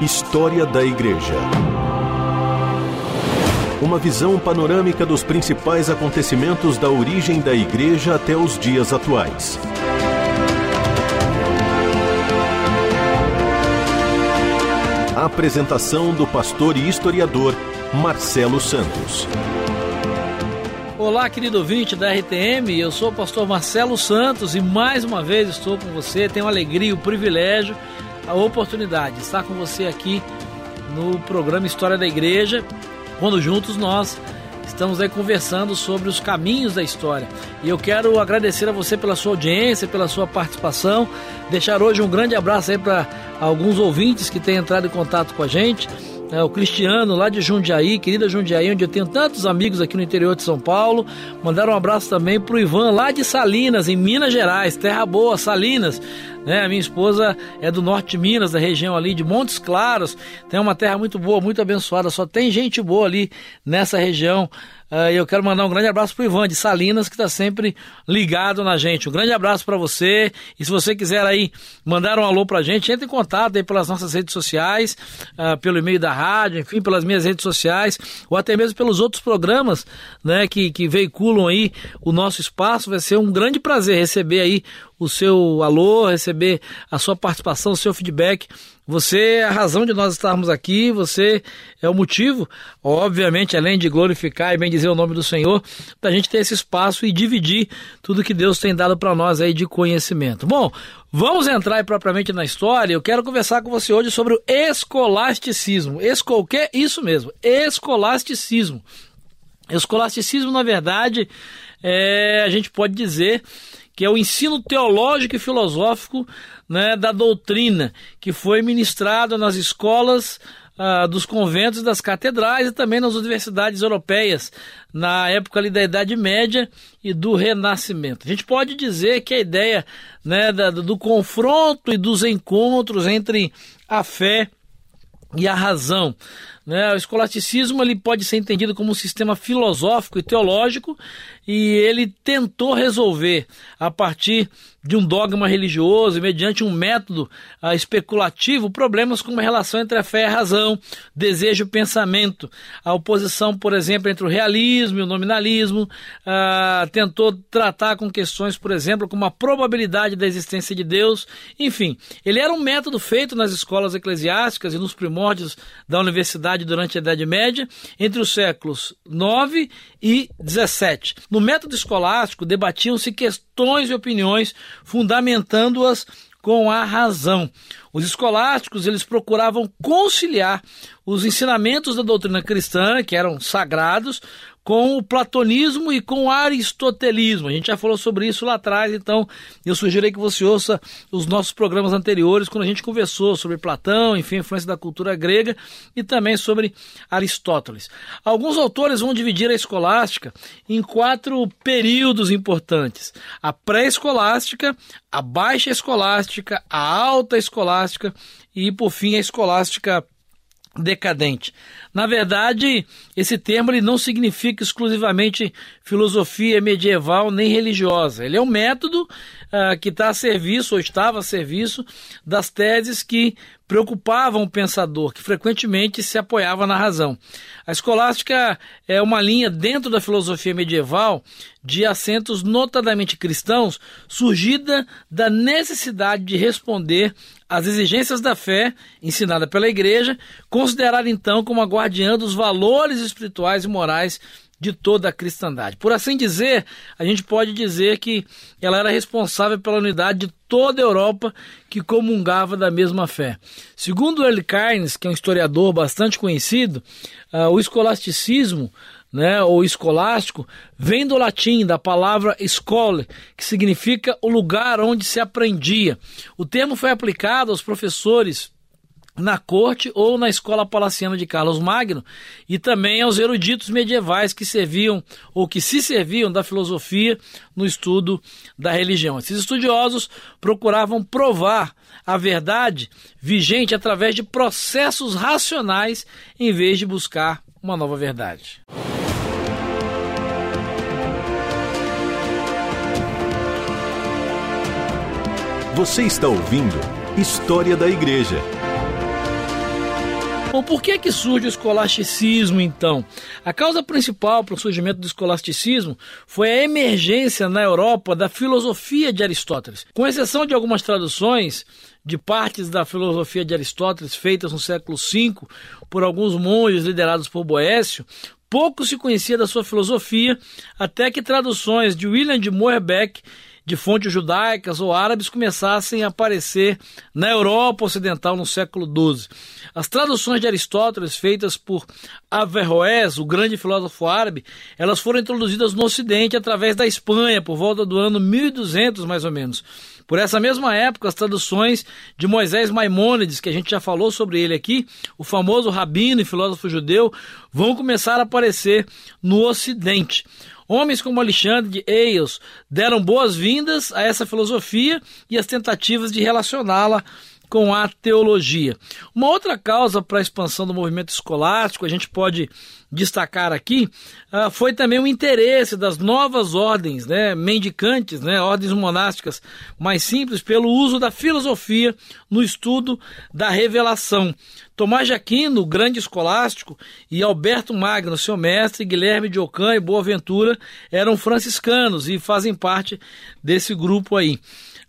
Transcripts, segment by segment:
História da Igreja. Uma visão panorâmica dos principais acontecimentos da origem da Igreja até os dias atuais. A apresentação do pastor e historiador Marcelo Santos. Olá, querido ouvinte da RTM, eu sou o pastor Marcelo Santos e mais uma vez estou com você. Tenho a alegria, o privilégio a oportunidade de estar com você aqui no programa História da Igreja, quando juntos nós estamos aí conversando sobre os caminhos da história. E eu quero agradecer a você pela sua audiência, pela sua participação, deixar hoje um grande abraço aí para alguns ouvintes que têm entrado em contato com a gente. É, o Cristiano, lá de Jundiaí, querida Jundiaí, onde eu tenho tantos amigos aqui no interior de São Paulo. Mandar um abraço também pro Ivan, lá de Salinas, em Minas Gerais, terra boa, Salinas. Né? A minha esposa é do norte de Minas, da região ali de Montes Claros. Tem uma terra muito boa, muito abençoada. Só tem gente boa ali nessa região. Uh, eu quero mandar um grande abraço pro Ivan de Salinas, que está sempre ligado na gente. Um grande abraço para você. E se você quiser aí mandar um alô pra gente, entre em contato aí pelas nossas redes sociais, uh, pelo e-mail da rádio, enfim, pelas minhas redes sociais, ou até mesmo pelos outros programas né, que, que veiculam aí o nosso espaço. Vai ser um grande prazer receber aí o seu alô, receber a sua participação, o seu feedback. Você é a razão de nós estarmos aqui, você é o motivo, obviamente, além de glorificar e bem dizer o nome do Senhor, da gente ter esse espaço e dividir tudo que Deus tem dado para nós aí de conhecimento. Bom, vamos entrar propriamente na história. Eu quero conversar com você hoje sobre o escolasticismo. Escolquer, isso mesmo, escolasticismo. Escolasticismo, na verdade, é, a gente pode dizer que é o ensino teológico e filosófico né, da doutrina, que foi ministrado nas escolas ah, dos conventos das catedrais e também nas universidades europeias, na época ali da Idade Média e do Renascimento. A gente pode dizer que a ideia né, da, do confronto e dos encontros entre a fé e a razão. Né? O escolasticismo ele pode ser entendido como um sistema filosófico e teológico e ele tentou resolver a partir de um dogma religioso mediante um método uh, especulativo problemas como a relação entre a fé e a razão, desejo e pensamento, a oposição, por exemplo, entre o realismo e o nominalismo, uh, tentou tratar com questões, por exemplo, como a probabilidade da existência de Deus, enfim, ele era um método feito nas escolas eclesiásticas e nos primórdios da universidade durante a Idade Média, entre os séculos 9 e 17. No método escolástico, debatiam-se questões e opiniões, fundamentando-as com a razão. Os escolásticos eles procuravam conciliar os ensinamentos da doutrina cristã, que eram sagrados, com o platonismo e com o aristotelismo. A gente já falou sobre isso lá atrás, então eu sugiro que você ouça os nossos programas anteriores, quando a gente conversou sobre Platão, enfim, a influência da cultura grega e também sobre Aristóteles. Alguns autores vão dividir a escolástica em quatro períodos importantes: a pré-escolástica, a baixa escolástica, a alta escolástica e, por fim, a escolástica decadente. Na verdade, esse termo ele não significa exclusivamente filosofia medieval nem religiosa. Ele é um método uh, que está a serviço ou estava a serviço das teses que preocupavam o pensador, que frequentemente se apoiava na razão. A escolástica é uma linha dentro da filosofia medieval de acentos notadamente cristãos, surgida da necessidade de responder às exigências da fé ensinada pela igreja, considerada então como a guardiã dos valores espirituais e morais de toda a cristandade. Por assim dizer, a gente pode dizer que ela era responsável pela unidade de toda a Europa que comungava da mesma fé. Segundo Earl Carnes, que é um historiador bastante conhecido, uh, o escolasticismo né, ou escolástico, vem do latim, da palavra escole, que significa o lugar onde se aprendia. O termo foi aplicado aos professores na corte ou na escola palaciana de Carlos Magno e também aos eruditos medievais que serviam ou que se serviam da filosofia no estudo da religião. Esses estudiosos procuravam provar a verdade vigente através de processos racionais em vez de buscar uma nova verdade. Você está ouvindo História da Igreja Bom, por que que surge o escolasticismo então? A causa principal para o surgimento do escolasticismo foi a emergência na Europa da filosofia de Aristóteles. Com exceção de algumas traduções de partes da filosofia de Aristóteles feitas no século V por alguns monges liderados por Boécio, pouco se conhecia da sua filosofia, até que traduções de William de Moerbeck de fontes judaicas ou árabes começassem a aparecer na Europa Ocidental no século XII. As traduções de Aristóteles, feitas por Averroes, o grande filósofo árabe, elas foram introduzidas no Ocidente através da Espanha, por volta do ano 1200, mais ou menos. Por essa mesma época, as traduções de Moisés Maimônides, que a gente já falou sobre ele aqui, o famoso rabino e filósofo judeu, vão começar a aparecer no Ocidente. Homens como Alexandre de Eios deram boas-vindas a essa filosofia e as tentativas de relacioná-la com a teologia. Uma outra causa para a expansão do movimento escolástico, a gente pode destacar aqui, uh, foi também o interesse das novas ordens, né, mendicantes, né, ordens monásticas mais simples, pelo uso da filosofia no estudo da revelação. Tomás de Aquino, grande escolástico, e Alberto Magno, seu mestre, Guilherme de Ocã e Boaventura eram franciscanos e fazem parte desse grupo aí.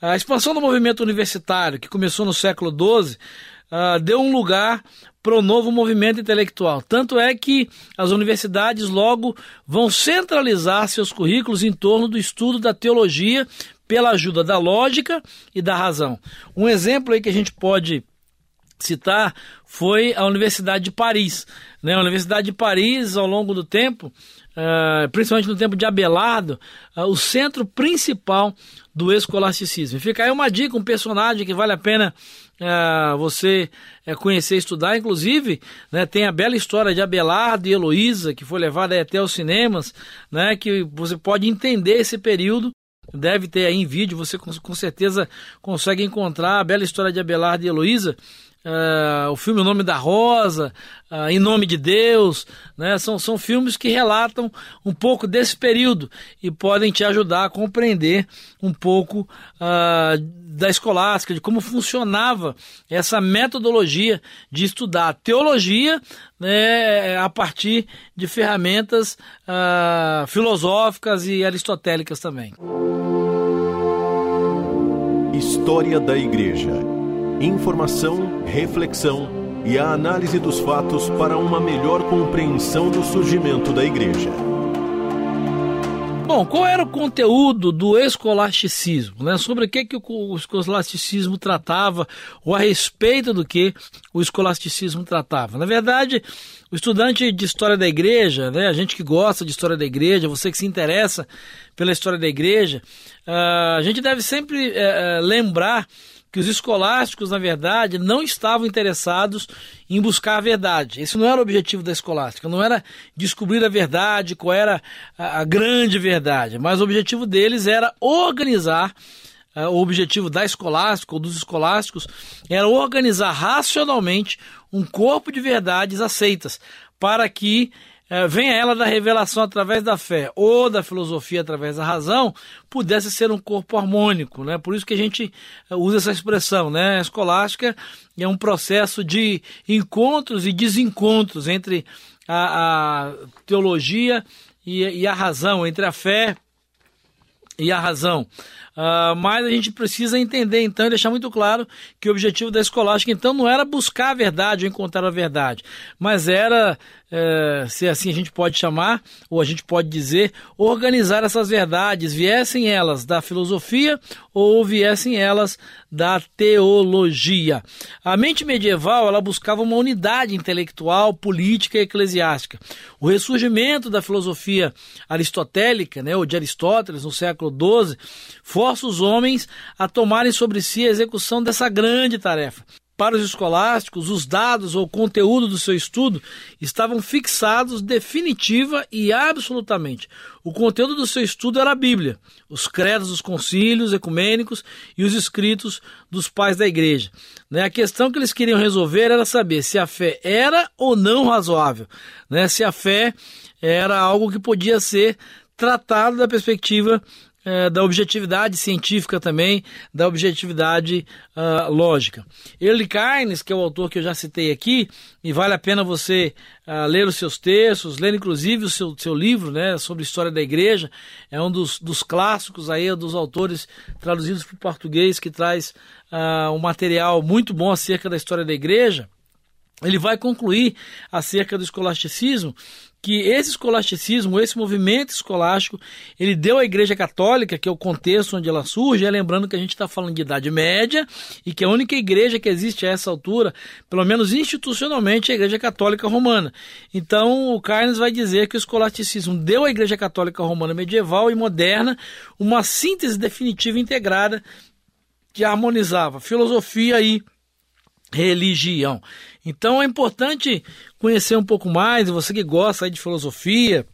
A expansão do movimento universitário, que começou no século XII, uh, ah, deu um lugar para o novo movimento intelectual. Tanto é que as universidades logo vão centralizar seus currículos em torno do estudo da teologia pela ajuda da lógica e da razão. Um exemplo aí que a gente pode citar foi a Universidade de Paris. Né? A Universidade de Paris, ao longo do tempo, uh, principalmente no tempo de Abelardo, uh, o centro principal do escolasticismo. Fica aí uma dica, um personagem que vale a pena uh, você conhecer e estudar. Inclusive, né, tem a bela história de Abelardo e Heloísa, que foi levada até os cinemas, né, que você pode entender esse período deve ter aí em vídeo, você com, com certeza consegue encontrar a bela história de Abelardo e Heloísa, Uh, o filme O Nome da Rosa, uh, Em Nome de Deus, né? são, são filmes que relatam um pouco desse período e podem te ajudar a compreender um pouco uh, da escolástica, de como funcionava essa metodologia de estudar teologia né, a partir de ferramentas filosóficas e aristotélicas também. História da Igreja informação, reflexão e a análise dos fatos para uma melhor compreensão do surgimento da Igreja. Bom, qual era o conteúdo do escolasticismo? Né? Sobre o que, que o escolasticismo tratava, ou a respeito do que o escolasticismo tratava? Na verdade, o estudante de história da igreja, né, a gente que gosta de história da igreja, você que se interessa pela história da igreja, uh, a gente deve sempre uh, lembrar que os escolásticos, na verdade, não estavam interessados em buscar a verdade. Esse não era o objetivo da escolástica, não era descobrir a verdade, qual era a, a grande verdade, mas o objetivo deles era organizar uh, o objetivo da escolástica ou dos escolásticos era organizar racionalmente um corpo de verdades aceitas para que é, venha ela da revelação através da fé ou da filosofia através da razão, pudesse ser um corpo harmônico, né? Por isso que a gente é, usa essa expressão, né? A escolástica é um processo de encontros e desencontros entre a, a teologia e, e a razão, entre a fé e a razão. Uh, mas a gente precisa entender então e deixar muito claro que o objetivo da escolástica então não era buscar a verdade ou encontrar a verdade, mas era é, se assim a gente pode chamar, ou a gente pode dizer, organizar essas verdades, viessem elas da filosofia ou viessem elas da teologia. A mente medieval ela buscava uma unidade intelectual, política e eclesiástica. O ressurgimento da filosofia aristotélica, né, ou de Aristóteles, no século XII, força os homens a tomarem sobre si a execução dessa grande tarefa para os escolásticos, os dados ou conteúdo do seu estudo estavam fixados definitiva e absolutamente. O conteúdo do seu estudo era a Bíblia, os credos dos concílios ecumênicos e os escritos dos pais da igreja. Né? A questão que eles queriam resolver era saber se a fé era ou não razoável, né? se a fé era algo que podia ser tratado da perspectiva é, da objetividade científica também, da objetividade uh, lógica. Early Carnes, que é o autor que eu já citei aqui, e vale a pena você uh, ler os seus textos, ler inclusive o seu, seu livro né, sobre história da igreja, é um dos, dos clássicos aí, dos autores traduzidos para o português que traz uh, um material muito bom acerca da história da igreja ele vai concluir acerca do escolasticismo que esse escolasticismo, esse movimento escolástico, ele deu à Igreja Católica, que é o contexto onde ela surge, é lembrando que a gente está falando de Idade Média e que a única igreja que existe a essa altura, pelo menos institucionalmente, é a Igreja Católica Romana. Então, o Carnes vai dizer que o escolasticismo deu à Igreja Católica Romana medieval e moderna uma síntese definitiva integrada que harmonizava filosofia e religião. Então é importante conhecer um pouco mais, você que gosta de filosofia,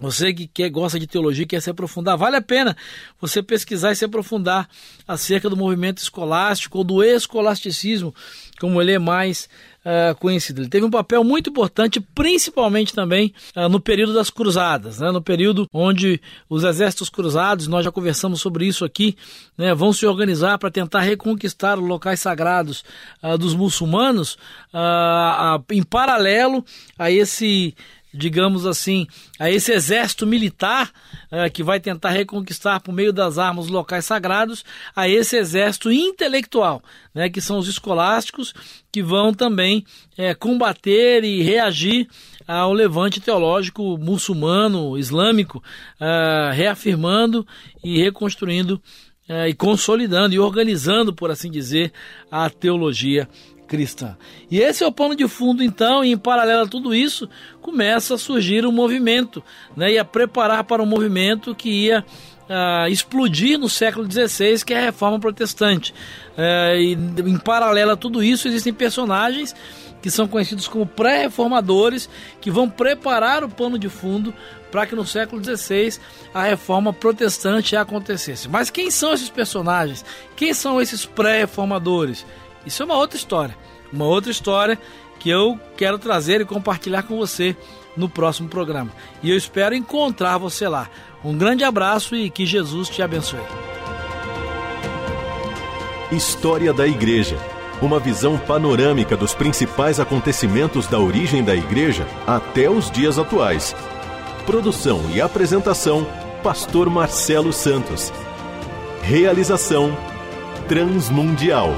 você que quer, gosta de teologia, quer se aprofundar, vale a pena você pesquisar e se aprofundar acerca do movimento escolástico ou do escolasticismo, como ele é mais uh, conhecido. Ele teve um papel muito importante, principalmente também uh, no período das cruzadas, né? no período onde os exércitos cruzados, nós já conversamos sobre isso aqui, né? vão se organizar para tentar reconquistar os locais sagrados uh, dos muçulmanos, em paralelo a esse digamos assim, a esse exército militar é, que vai tentar reconquistar por meio das armas os locais sagrados, a esse exército intelectual, né, que são os escolásticos, que vão também é, combater e reagir ao levante teológico muçulmano, islâmico, é, reafirmando e reconstruindo e consolidando e organizando, por assim dizer, a teologia cristã. E esse é o pano de fundo, então, e em paralelo a tudo isso, começa a surgir um movimento, né, e a preparar para um movimento que ia uh, explodir no século XVI, que é a Reforma Protestante. Uh, e em paralelo a tudo isso, existem personagens que são conhecidos como pré-reformadores, que vão preparar o pano de fundo para que no século XVI a reforma protestante acontecesse. Mas quem são esses personagens? Quem são esses pré-reformadores? Isso é uma outra história. Uma outra história que eu quero trazer e compartilhar com você no próximo programa. E eu espero encontrar você lá. Um grande abraço e que Jesus te abençoe. História da Igreja. Uma visão panorâmica dos principais acontecimentos da origem da Igreja até os dias atuais. Produção e apresentação: Pastor Marcelo Santos. Realização: Transmundial.